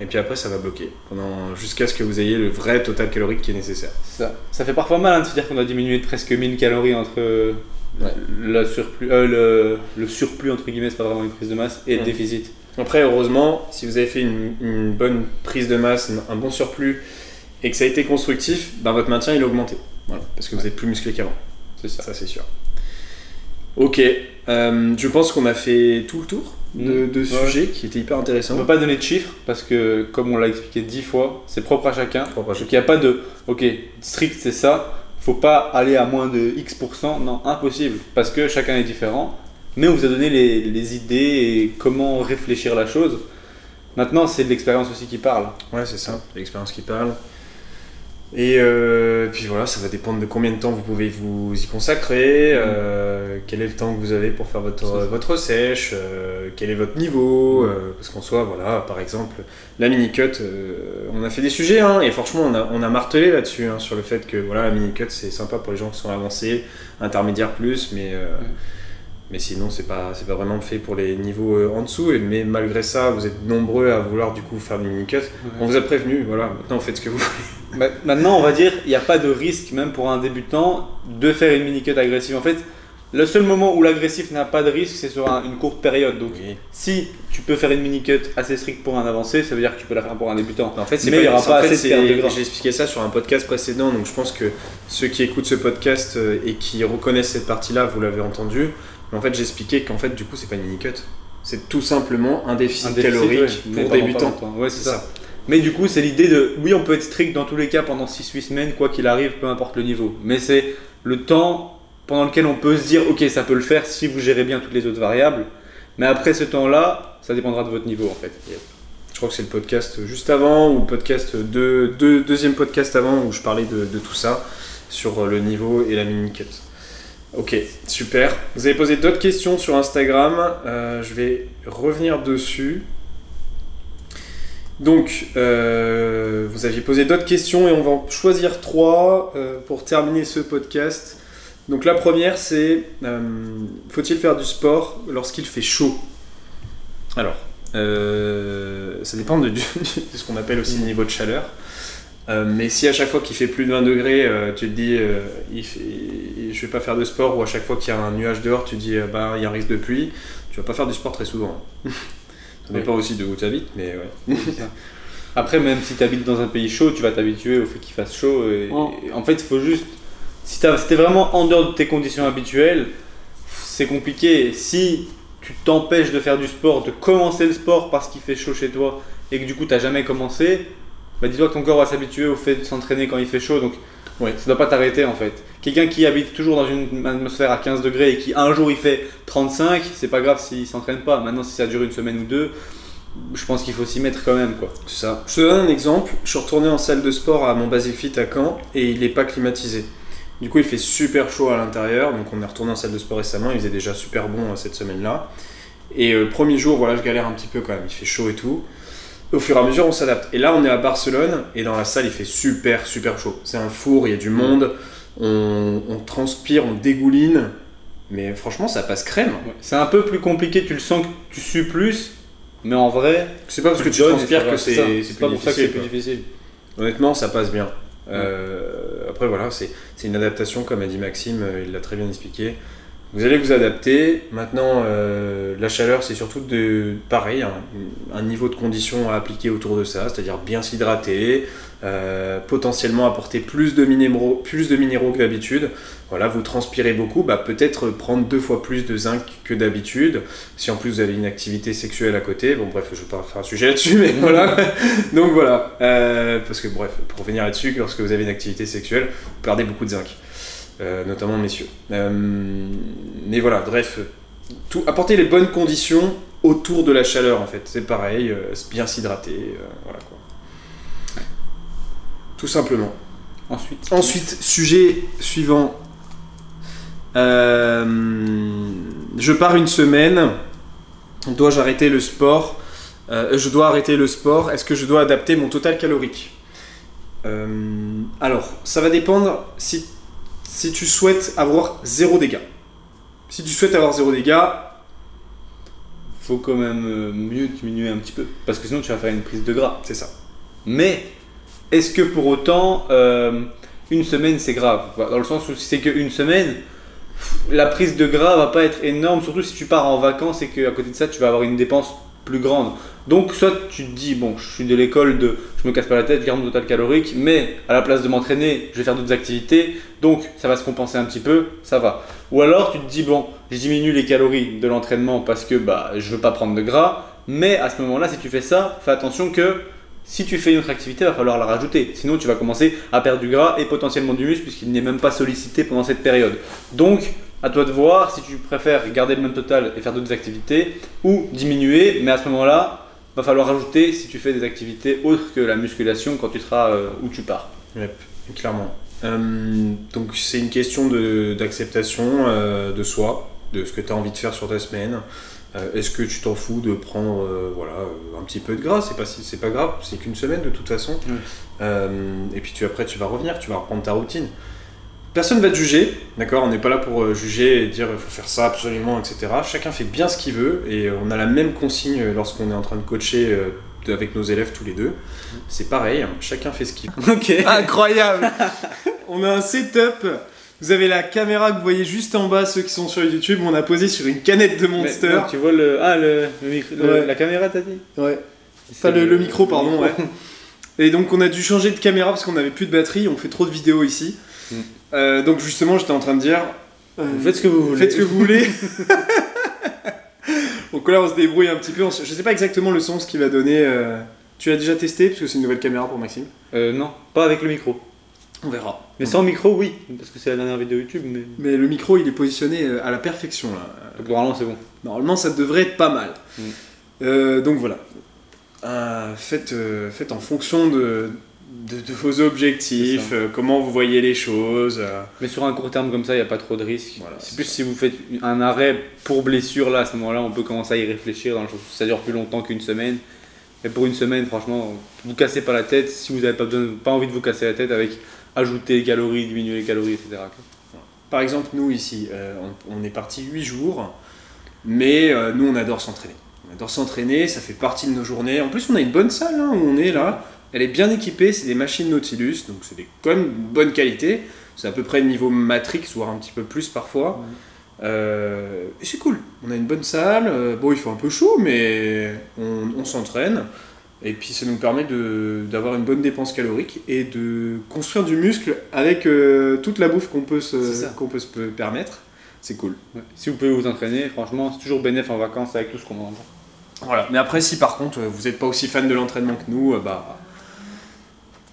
et puis après, ça va bloquer, pendant, jusqu'à ce que vous ayez le vrai total calorique qui est nécessaire. ça, ça fait parfois mal hein, de se dire qu'on doit diminuer de presque 1000 calories entre euh, Ouais. le, surplus, euh, le, le surplus, entre guillemets, c'est pas vraiment une prise de masse, et le déficit. Après, heureusement, si vous avez fait une, une bonne prise de masse, un- un bon surplus, et que ça a été constructif, ben, votre maintien, il a augmenté. Voilà, parce que vous êtes plus musclé qu'avant. C'est ça. Ça, c'est sûr. Ok, euh, je pense qu'on a fait tout le tour de, de Ouais. sujets qui étaient hyper On intéressants. ne peut pas donner de chiffres parce que, comme on l'a expliqué dix fois, c'est propre à chacun. Propre à Donc il n'y a pas de, ok, strict c'est ça, faut pas aller à moins de X%, non, impossible, parce que chacun est différent. mais on vous a donné les, les idées et comment réfléchir la chose. Maintenant, c'est de l'expérience aussi qui parle. Ouais, c'est ça, l'expérience qui parle. Et euh, puis voilà, ça va dépendre de combien de temps vous pouvez vous y consacrer, euh, quel est le temps que vous avez pour faire votre, votre sèche, euh, quel est votre niveau, euh, parce qu'en soi, voilà, par exemple, la mini-cut, euh, on a fait des sujets, hein, et franchement, on a, on a martelé là-dessus, hein, sur le fait que voilà, la mini-cut, c'est sympa pour les gens qui sont avancés, intermédiaires plus, mais, euh, mais sinon, c'est pas, c'est pas vraiment fait pour les niveaux euh, en dessous, et, mais malgré ça, vous êtes nombreux à vouloir du coup faire des mini-cut. On vous a prévenu, voilà, maintenant faites ce que vous voulez. Ma- Maintenant, on va dire, il n'y a pas de risque, même pour un débutant, de faire une mini-cut agressive. En fait, le seul moment où l'agressif n'a pas de risque, c'est sur un- une courte période. Donc, Oui. si tu peux faire une mini-cut assez stricte pour un avancé, ça veut dire que tu peux la faire pour un débutant. En fait, c'est Mais pas, il y aura pas fait, assez de. J'ai expliqué ça sur un podcast précédent, donc je pense que ceux qui écoutent ce podcast euh, et qui reconnaissent cette partie-là, vous l'avez entendu. En fait, j'expliquais qu'en fait, du coup, c'est pas une mini-cut. C'est tout simplement un déficit, Un déficit, calorique ouais, pour débutants. Ouais, c'est ça. Mais du coup, c'est l'idée de, oui, on peut être strict dans tous les cas pendant 6-8 semaines, quoi qu'il arrive, peu importe le niveau. Mais c'est le temps pendant lequel on peut se dire, ok, ça peut le faire si vous gérez bien toutes les autres variables. Mais après ce temps-là, ça dépendra de votre niveau en fait. Je crois que c'est le podcast juste avant, ou le podcast de, de- deuxième podcast avant, où je parlais de, de tout ça, sur le niveau et la mini-cut. Ok, super. Vous avez posé d'autres questions sur Instagram, euh, je vais revenir dessus. Donc, euh, vous aviez posé d'autres questions et on va en choisir trois euh, pour terminer ce podcast. Donc la première c'est, faut-il faire du sport lorsqu'il fait chaud? Alors, ça dépend de ce qu'on appelle aussi le niveau de chaleur. Euh, mais si à chaque fois qu'il fait plus de 20 degrés, euh, tu te dis euh, il fait, je vais pas faire de sport, ou à chaque fois qu'il y a un nuage dehors, tu te dis euh, bah il y a un risque de pluie, tu vas pas faire du sport très souvent. ça Oui. dépend aussi de où tu habites, mais ouais. Après, même si tu habites dans un pays chaud, tu vas t'habituer au fait qu'il fasse chaud. Et, Ouais. et en fait, il faut juste. Si tu es vraiment en dehors de tes conditions habituelles, c'est compliqué. Si tu t'empêches de faire du sport, de commencer le sport parce qu'il fait chaud chez toi et que du coup tu jamais commencé, bah dis-toi que ton corps va s'habituer au fait de s'entraîner quand il fait chaud. Donc Ouais. ça doit pas t'arrêter en fait. Quelqu'un qui habite toujours dans une atmosphère à 15 degrés et qui un jour il fait 35, c'est pas grave s'il s'entraîne pas. Maintenant, si ça dure une semaine ou deux, je pense qu'il faut s'y mettre quand même quoi. Ça. Je te donne un exemple. Je suis retourné en salle de sport à mon Basic Fit à Caen et il n'est pas climatisé. Du coup, il fait super chaud à l'intérieur. Donc, on est retourné en salle de sport récemment. Il faisait déjà super bon euh, cette semaine-là. Et euh, le premier jour, voilà, je galère un petit peu quand même. Il fait chaud et tout. Au fur et à mesure, on s'adapte. Et là, on est à Barcelone et dans la salle, il fait super, super chaud. C'est un four, il y a du monde. On, on transpire, on dégouline. Mais franchement, ça passe crème. Ouais. C'est un peu plus compliqué, tu le sens que tu sues plus, mais en vrai, C'est pas parce que tu transpires que c'est pas plus pour ça que c'est difficile, plus difficile. Honnêtement, ça passe bien. Euh, après, voilà, c'est c'est une adaptation, comme a dit Maxime, euh, il l'a très bien expliqué. Vous allez vous adapter. Maintenant, euh, la chaleur, c'est surtout de, pareil, un, un niveau de condition à appliquer autour de ça, c'est-à-dire bien s'hydrater, euh, potentiellement apporter plus de minéraux, plus de minéraux que d'habitude. Voilà, vous transpirez beaucoup, bah, peut-être prendre deux fois plus de zinc que d'habitude. Si en plus vous avez une activité sexuelle à côté, bon bref, je vais pas faire un sujet là-dessus, mais voilà. Donc voilà, Euh, parce que bref, pour revenir là-dessus, lorsque vous avez une activité sexuelle, vous perdez beaucoup de zinc, notamment messieurs. Euh, mais voilà, bref, tout, apporter les bonnes conditions autour de la chaleur en fait, c'est pareil, euh, bien s'hydrater, euh, voilà quoi. Tout simplement. Ensuite, Ensuite, sujet suivant. Euh, je pars une semaine. Dois-je arrêter le sport? Euh, Je dois arrêter le sport. Est-ce que je dois adapter mon total calorique? Euh, Alors, ça va dépendre si, si tu souhaites avoir zéro dégâts. Si tu souhaites avoir zéro dégâts, faut quand même euh, mieux diminuer un petit peu, parce que sinon tu vas faire une prise de gras. c'est ça. Mais est-ce que pour autant euh, une semaine c'est grave? Dans le sens où si c'est qu'une semaine, la prise de gras va pas être énorme, surtout si tu pars en vacances et qu'à côté de ça tu vas avoir une dépense plus grande. Donc soit tu te dis bon je suis de l'école de je me casse pas la tête, je garde mon total calorique, mais à la place de m'entraîner je vais faire d'autres activités, donc ça va se compenser un petit peu, ça va. Ou alors tu te dis bon je diminue les calories de l'entraînement parce que bah je veux pas prendre de gras, mais à ce moment-là si tu fais ça, fais attention que si tu fais une autre activité, il va falloir la rajouter. Sinon, tu vas commencer à perdre du gras et potentiellement du muscle puisqu'il n'est même pas sollicité pendant cette période. Donc, À toi de voir si tu préfères garder le même total et faire d'autres activités ou diminuer, mais à ce moment-là, va falloir rajouter si tu fais des activités autres que la musculation quand tu seras euh, où tu pars. Yep, clairement. Euh, donc c'est une question de- d'acceptation euh, de soi, de ce que tu as envie de faire sur ta semaine. Euh, Est-ce que tu t'en fous de prendre voilà, un petit peu de gras? C'est pas, pas grave, c'est qu'une semaine de toute façon. Et puis tu, après tu vas revenir, tu vas reprendre ta routine. Personne va te juger, d'accord On n'est pas là pour euh, juger et dire il faut faire ça absolument, etc. Chacun fait bien ce qu'il veut et euh, on a la même consigne euh, lorsqu'on est en train de coacher avec nos élèves tous les deux. C'est pareil, hein, chacun fait ce qu'il veut. Ok. Incroyable On a un setup. Vous avez la caméra que vous voyez juste en bas, ceux qui sont sur YouTube. On a posé sur une canette de Monster. Mais, non, tu vois le. Ah, le, le micro- le- Ouais. la caméra, t'as dit? Ouais. Pas le, le micro, pardon. micro. ouais. Et donc on a dû changer de caméra parce qu'on n'avait plus de batterie. On fait trop de vidéos ici. Mm. Euh, donc justement, j'étais en train de dire. euh, faites ce que vous voulez. Faites ce que vous voulez. donc là, on se débrouille un petit peu. Je sais pas exactement le son ce qu'il va donner. euh, Tu l'as déjà testé parce que c'est une nouvelle caméra pour Maxime? Euh, non, pas avec le micro. On verra. Mais sans micro, oui, parce que c'est la dernière vidéo YouTube, mais. Mais le micro, il est positionné à la perfection là. Donc normalement, c'est bon. Normalement, ça devrait être pas mal. Mm. Euh, donc voilà. Euh, faites, euh, faites en fonction de, de, de vos objectifs, euh, comment vous voyez les choses. euh. Mais sur un court terme comme ça, il n'y a pas trop de risques. Voilà, c'est plus ça. si vous faites un arrêt pour blessure, là, à ce moment-là, on peut commencer à y réfléchir. Dans le ça dure plus longtemps qu'une semaine. Mais pour une semaine, franchement, vous cassez pas la tête si vous n'avez pas, besoin- pas envie de vous casser la tête avec ajouter les calories, diminuer les calories, etc. Par exemple, nous ici, euh, on, on est parti 8 jours, mais nous on adore s'entraîner. On adore s'entraîner, ça fait partie de nos journées. En plus, on a une bonne salle hein, où on est là. Elle est bien équipée, c'est des machines Nautilus, donc c'est des, quand même bonne qualité. C'est à peu près niveau Matrix, voire un petit peu plus parfois. Euh, et c'est cool. On a une bonne salle. euh, bon, il fait un peu chaud, mais on, on s'entraîne. Et puis ça nous permet de- d'avoir une bonne dépense calorique et de construire du muscle avec euh, toute la bouffe qu'on peut, se- C'est ça. qu'on peut se permettre. C'est cool. Ouais. Si vous pouvez vous entraîner, franchement, c'est toujours bénéf en vacances avec tout ce qu'on mange. Voilà. Mais après, si par contre vous n'êtes pas aussi fan de l'entraînement que nous, bah.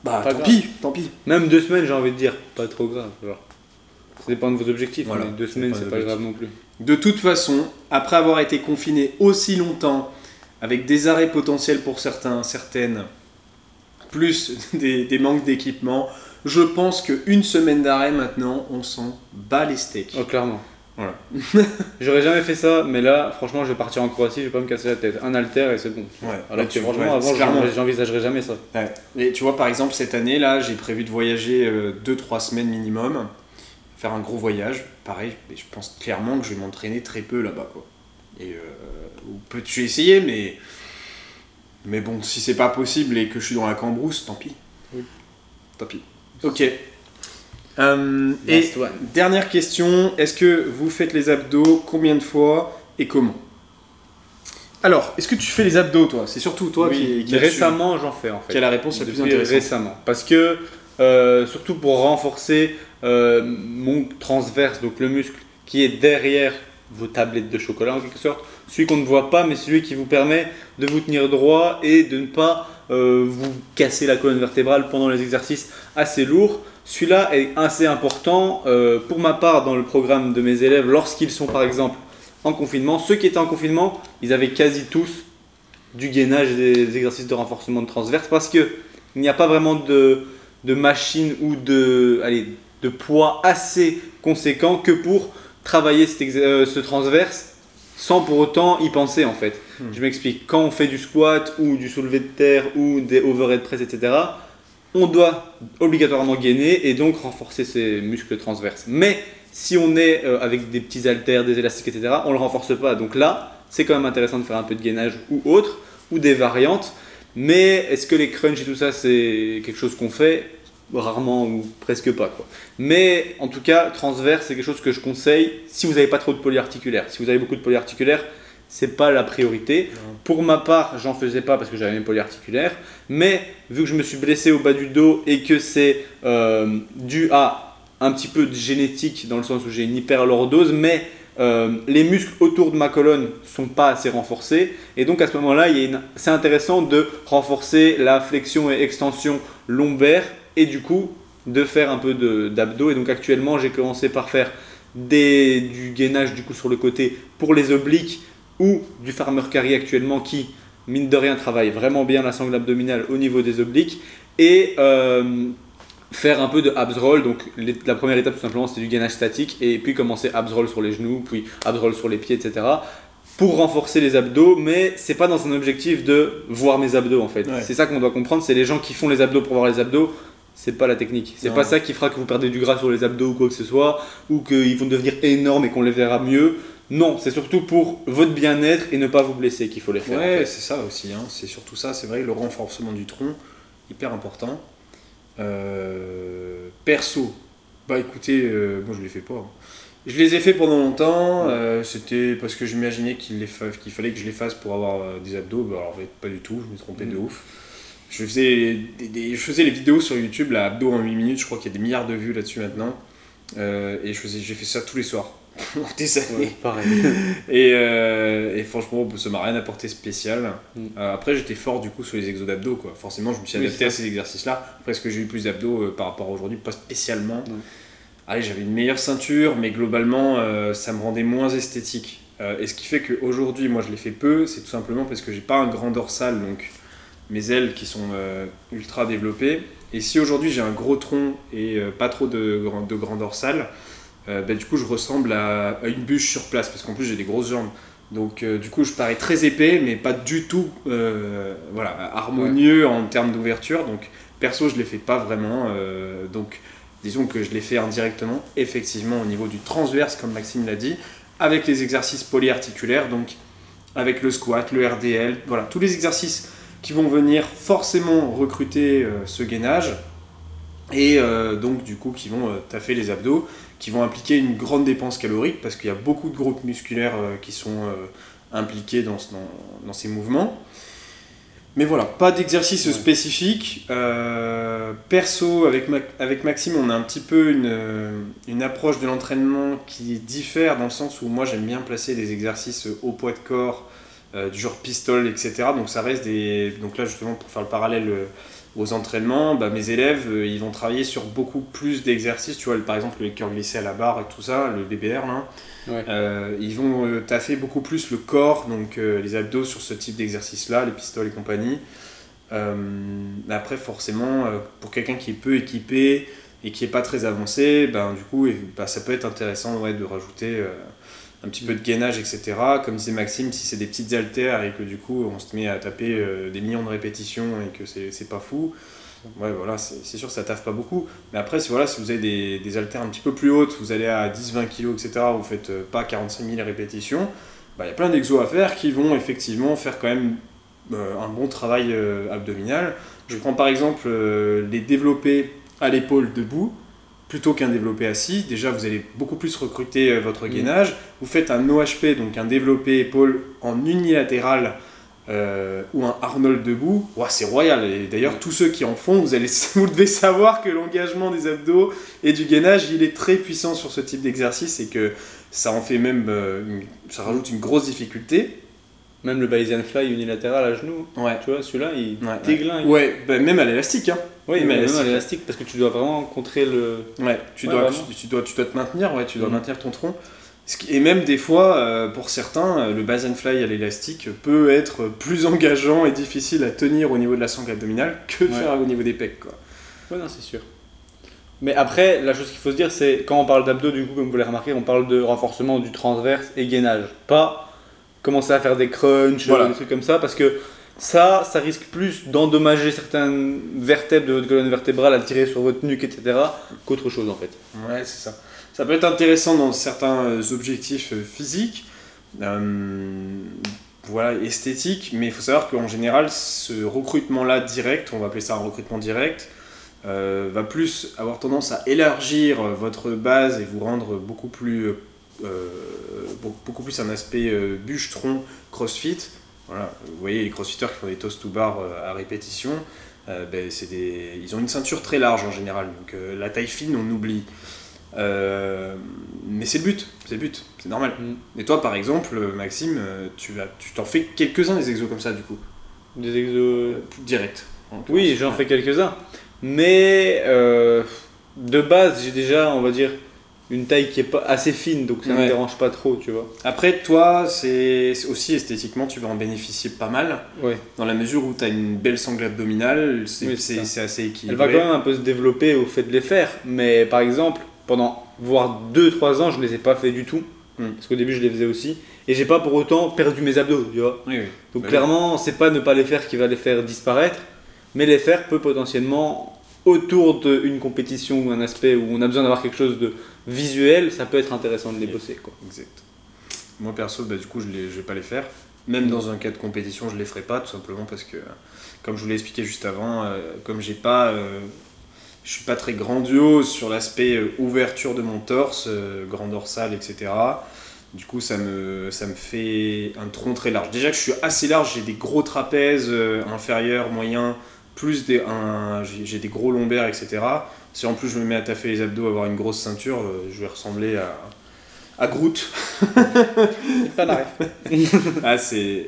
Bah, Pas tant grave. pis, tant pis. Même deux semaines, j'ai envie de dire, pas trop grave. genre. Ça dépend de vos objectifs, Voilà, mais deux semaines, c'est pas grave non plus. De toute façon, après avoir été confiné aussi longtemps, avec des arrêts potentiels pour certains, certaines, plus des, des manques d'équipement, je pense qu'une semaine d'arrêt maintenant, on s'en bat les steaks. Oh, clairement. Voilà. J'aurais jamais fait ça, mais là, franchement, je vais partir en Croatie, je vais pas me casser la tête. Un halter et c'est bon. Ouais. Alors que tu- franchement, ouais, avant, clairement. j'envisagerais jamais ça. Ouais. Et tu vois, par exemple, cette année, là, j'ai prévu de voyager 2-3 semaines minimum, faire un gros voyage. Pareil, mais je pense clairement que je vais m'entraîner très peu là-bas, quoi. Et euh, vais essayer, mais mais bon, si c'est pas possible et que je suis dans la cambrousse, tant pis. Oui. Tant pis. Ok. Euh, et one. dernière question, est-ce que vous faites les abdos Combien de fois et comment? Alors, est-ce que tu fais les abdos, toi? C'est surtout toi Oui, qui, récemment, j'en fais en fait. qui a la réponse la plus intéressante. récemment. Parce que, euh, surtout pour renforcer euh, mon transverse, donc le muscle qui est derrière vos tablettes de chocolat en quelque sorte, celui qu'on ne voit pas, mais celui qui vous permet de vous tenir droit et de ne pas euh, vous casser la colonne vertébrale pendant les exercices assez lourds. Celui-là est assez important euh, pour ma part dans le programme de mes élèves lorsqu'ils sont par exemple en confinement. Ceux qui étaient en confinement, ils avaient quasi tous du gainage et des exercices de renforcement de transverse parce que il n'y a pas vraiment de, de machine ou de, allez, de poids assez conséquent que pour travailler cet euh, ce transverse sans pour autant y penser en fait. Hmm. Je m'explique. Quand on fait du squat ou du soulevé de terre ou des overhead press, etc., on doit obligatoirement gainer et donc renforcer ses muscles transverses. Mais si on est euh, avec des petits haltères, des élastiques, etc., on ne le renforce pas. Donc là, c'est quand même intéressant de faire un peu de gainage ou autre, ou des variantes. Mais est-ce que les crunchs et tout ça, c'est quelque chose qu'on fait? Rarement ou presque pas. Mais en tout cas, transverse, c'est quelque chose que je conseille si vous n'avez pas trop de polyarticulaires. Si vous avez beaucoup de polyarticulaires, c'est pas la priorité. Pour ma part, j'en faisais pas parce que j'avais mes polyarticulaires. Mais vu que je me suis blessé au bas du dos et que c'est euh, dû à un petit peu de génétique dans le sens où j'ai une hyperlordose, mais euh, les muscles autour de ma colonne sont pas assez renforcés. Et donc à ce moment-là, une- c'est intéressant de renforcer la flexion et extension lombaire et du coup de faire un peu d'abdos. Et donc actuellement, j'ai commencé par faire des, du gainage du coup sur le côté pour les obliques ou du farmer carry actuellement qui, mine de rien, travaille vraiment bien la sangle abdominale au niveau des obliques et euh, faire un peu de abs roll. Donc les- la première étape tout simplement c'était du gainage statique et puis commencer abs roll sur les genoux, puis abs roll sur les pieds, etc. Pour renforcer les abdos, mais c'est pas dans un objectif de voir mes abdos en fait. Ouais. C'est ça qu'on doit comprendre, c'est les gens qui font les abdos pour voir les abdos, c'est pas la technique. C'est pas ça qui fera que vous perdez du gras sur les abdos ou quoi que ce soit, ou qu'ils vont devenir énormes et qu'on les verra mieux. Non, c'est surtout pour votre bien-être et ne pas vous blesser qu'il faut les faire. en Ouais, fait. c'est ça aussi. hein. C'est surtout ça. C'est vrai, le renforcement du tronc, hyper important. Euh, perso, bah écoutez, euh, moi je les fais pas. hein. Je les ai fait pendant longtemps. euh, C'était parce que j'imaginais qu'il fa- qu'il fallait que je les fasse pour avoir des abdos. Bah, alors en fait, pas du tout. Je me trompais de Mm. ouf. Je faisais, des, des- je faisais les vidéos sur YouTube, la abdos en 8 minutes. Je crois qu'il y a des milliards de vues là-dessus maintenant. Et je faisais, j'ai fait ça tous les soirs. Des années. Ouais, pareil. Et, euh, et franchement, ça m'a rien apporté spécial. Mm. Euh, après, j'étais fort du coup sur les exos d'abdos. Quoi. Forcément, je me suis adapté à ces exercices-là. Après, est-ce que j'ai eu plus d'abdos euh, par rapport à aujourd'hui? Pas spécialement. Non. Allez, j'avais une meilleure ceinture, mais globalement, ça me rendait moins esthétique. Et ce qui fait qu'aujourd'hui, moi, je les fais peu, c'est tout simplement parce que j'ai pas un grand dorsal, donc mes ailes qui sont ultra développées. Et si aujourd'hui j'ai un gros tronc et pas trop de, de grand dorsal, euh, bah, du coup je ressemble à, à une bûche sur place parce qu'en plus j'ai des grosses jambes. Donc euh, du coup je parais très épais mais pas du tout euh, voilà, harmonieux en termes d'ouverture. Donc perso je les fais pas vraiment. donc disons que je les fais indirectement effectivement au niveau du transverse comme Maxime l'a dit avec les exercices polyarticulaires donc avec le squat, le RDL, voilà tous les exercices qui vont venir forcément recruter euh, ce gainage et euh, donc du coup qui vont euh, taffer les abdos, qui vont impliquer une grande dépense calorique parce qu'il y a beaucoup de groupes musculaires euh, qui sont euh, impliqués dans, ce- dans, dans ces mouvements. Mais voilà, pas d'exercice Ouais. spécifique. Euh, perso, avec, Ma- avec Maxime, on a un petit peu une, une approche de l'entraînement qui diffère dans le sens où moi j'aime bien placer des exercices au poids de corps, euh, du genre pistol, etc. Donc ça reste des. Donc là justement pour faire le parallèle aux entraînements, bah, mes élèves euh, ils vont travailler sur beaucoup plus d'exercices. Tu vois, par exemple le cœur glissé à la barre et tout ça, le BBR là. Ouais. Euh, ils vont euh, taffer beaucoup plus le corps, donc euh, les abdos sur ce type d'exercice-là, les pistoles et compagnie. Après, forcément, pour quelqu'un qui est peu équipé et qui est pas très avancé, ben, du coup, et- bah, ça peut être intéressant ouais, de rajouter un petit peu de gainage, etc. Comme disait Maxime, si c'est des petites haltères et que du coup on se met à taper euh, des millions de répétitions et que c'est pas fou, ouais, voilà, c'est sûr ça taffe pas beaucoup. Mais après, si, voilà, si vous avez des, des haltères un petit peu plus hautes, vous allez à 10-20 kg, etc., vous faites euh, pas 45 000 répétitions, bah, il y a plein d'exos à faire qui vont effectivement faire quand même euh, un bon travail euh, abdominal. Je prends par exemple les développés à l'épaule debout plutôt qu'un développé assis. Déjà, vous allez beaucoup plus recruter euh, votre Mm. gainage. Vous faites un OHP, donc un développé épaule en unilatéral euh, ou un Arnold debout. C'est royal. Et d'ailleurs, Mm. tous ceux qui en font, vous, allez, vous devez savoir que l'engagement des abdos et du gainage, il est très puissant sur ce type d'exercice et que ça en fait même, euh, une- ça rajoute une grosse difficulté. Même le Bayesian Fly unilatéral à genoux, Ouais. tu vois, celui-là, il Ouais, déglingue. Ouais, bah, même à l'élastique. Hein. Oui, Mais même l'élastique. parce que tu dois vraiment contrer le. Ouais, tu, Ouais, dois, tu, tu dois, tu dois te maintenir, ouais, tu dois Mhm. maintenir ton tronc. Et même des fois, euh, pour certains, euh, le base and fly à l'élastique peut être plus engageant et difficile à tenir au niveau de la sangle abdominale que de Ouais. faire au niveau des pecs. Quoi. Ouais, non, c'est sûr. Mais après, la chose qu'il faut se dire, c'est quand on parle d'abdos, du coup, comme vous l'avez remarqué, on parle de renforcement du transverse et gainage. Pas commencer à faire des crunchs, Voilà. des trucs comme ça, parce que ça, ça risque plus d'endommager certaines vertèbres de votre colonne vertébrale à tirer sur votre nuque, etc., qu'autre chose en fait. Ouais, c'est ça. Ça peut être intéressant dans certains euh, objectifs euh, physiques, euh, voilà, esthétiques, mais il faut savoir qu'en général, ce recrutement-là direct, on va appeler ça un recrutement direct, va plus avoir tendance à élargir votre base et vous rendre beaucoup plus, beaucoup, plus un aspect bûche-tronc crossfit. Voilà, vous voyez les crossfitters qui font des toast to bar euh, à répétition, euh, ben, c'est des, ils ont une ceinture très large en général, donc euh, la taille fine on oublie. Euh, mais c'est le but, c'est le but, c'est normal. Mm. Et toi par exemple, Maxime, tu vas, tu t'en fais quelques-uns des exos comme ça du coup, Des exos. direct. en Oui, j'en fais quelques-uns. Mais de base, j'ai déjà, on va dire, une taille qui est pas assez fine, donc ça ne Ouais. me dérange pas trop, tu vois. Après, toi, c'est aussi esthétiquement, tu vas en bénéficier pas mal, Ouais. dans la mesure où tu as une belle sangle abdominale, c'est Oui, assez Elle équilibré. va quand même un peu se développer au fait de les faire, mais par exemple, pendant voire 2-3 ans, je ne les ai pas fait du tout, Hmm. parce qu'au début je les faisais aussi, et j'ai pas pour autant perdu mes abdos, tu vois. Oui, oui. Donc Bah clairement, c'est pas ne pas les faire qui va les faire disparaître, mais les faire peut potentiellement autour d'une compétition ou un aspect où on a besoin d'avoir quelque chose de visuel, ça peut être intéressant de les bosser quoi. Exact. Moi perso, bah, du coup, je ne vais pas les faire. Même dans un cas de compétition, je les ferai pas, tout simplement parce que, comme je vous l'ai expliqué juste avant, euh, comme j'ai pas, euh, je suis pas très grandiose sur l'aspect euh, ouverture de mon torse, euh, grand dorsal, etc. Du coup, ça me, ça me fait un tronc très large. Déjà que je suis assez large, j'ai des gros trapèzes inférieurs, moyens, plus des, un- j'ai des gros lombaires, etc. Si en plus je me mets à taffer les abdos, avoir une grosse ceinture, euh, je vais ressembler à, à Groot. Pas. Ah, c'est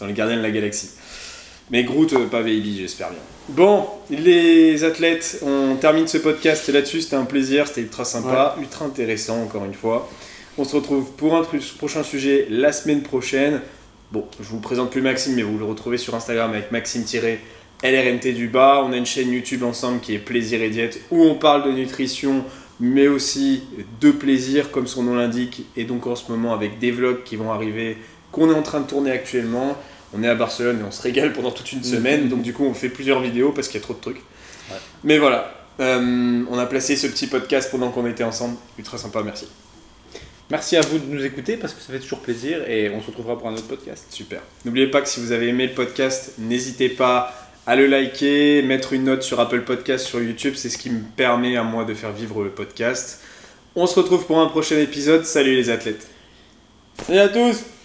dans les Gardiens de la Galaxie. Mais Groot, euh, pas Baby, j'espère bien. Bon, les athlètes, on termine ce podcast là-dessus. C'était un plaisir, c'était ultra sympa, ultra intéressant, encore une fois. On se retrouve pour un prochain sujet la semaine prochaine. Bon, je vous présente plus Maxime, mais vous le retrouvez sur Instagram avec Maxime-LRNT du bas. On a une chaîne YouTube ensemble qui est Plaisir et Diète, où on parle de nutrition, mais aussi de plaisir, comme son nom l'indique. Et donc en ce moment, avec des vlogs qui vont arriver, qu'on est en train de tourner actuellement. On est à Barcelone et on se régale pendant toute une semaine, donc du coup on fait plusieurs vidéos parce qu'il y a trop de trucs. Ouais. Mais voilà, euh, on a placé ce petit podcast pendant qu'on était ensemble, ultra sympa, merci. Merci à vous de nous écouter parce que ça fait toujours plaisir et on se retrouvera pour un autre podcast. Super. N'oubliez pas que si vous avez aimé le podcast, n'hésitez pas à le liker, mettre une note sur Apple Podcast, sur YouTube, c'est ce qui me permet à moi de faire vivre le podcast. On se retrouve pour un prochain épisode, salut les athlètes. Salut à tous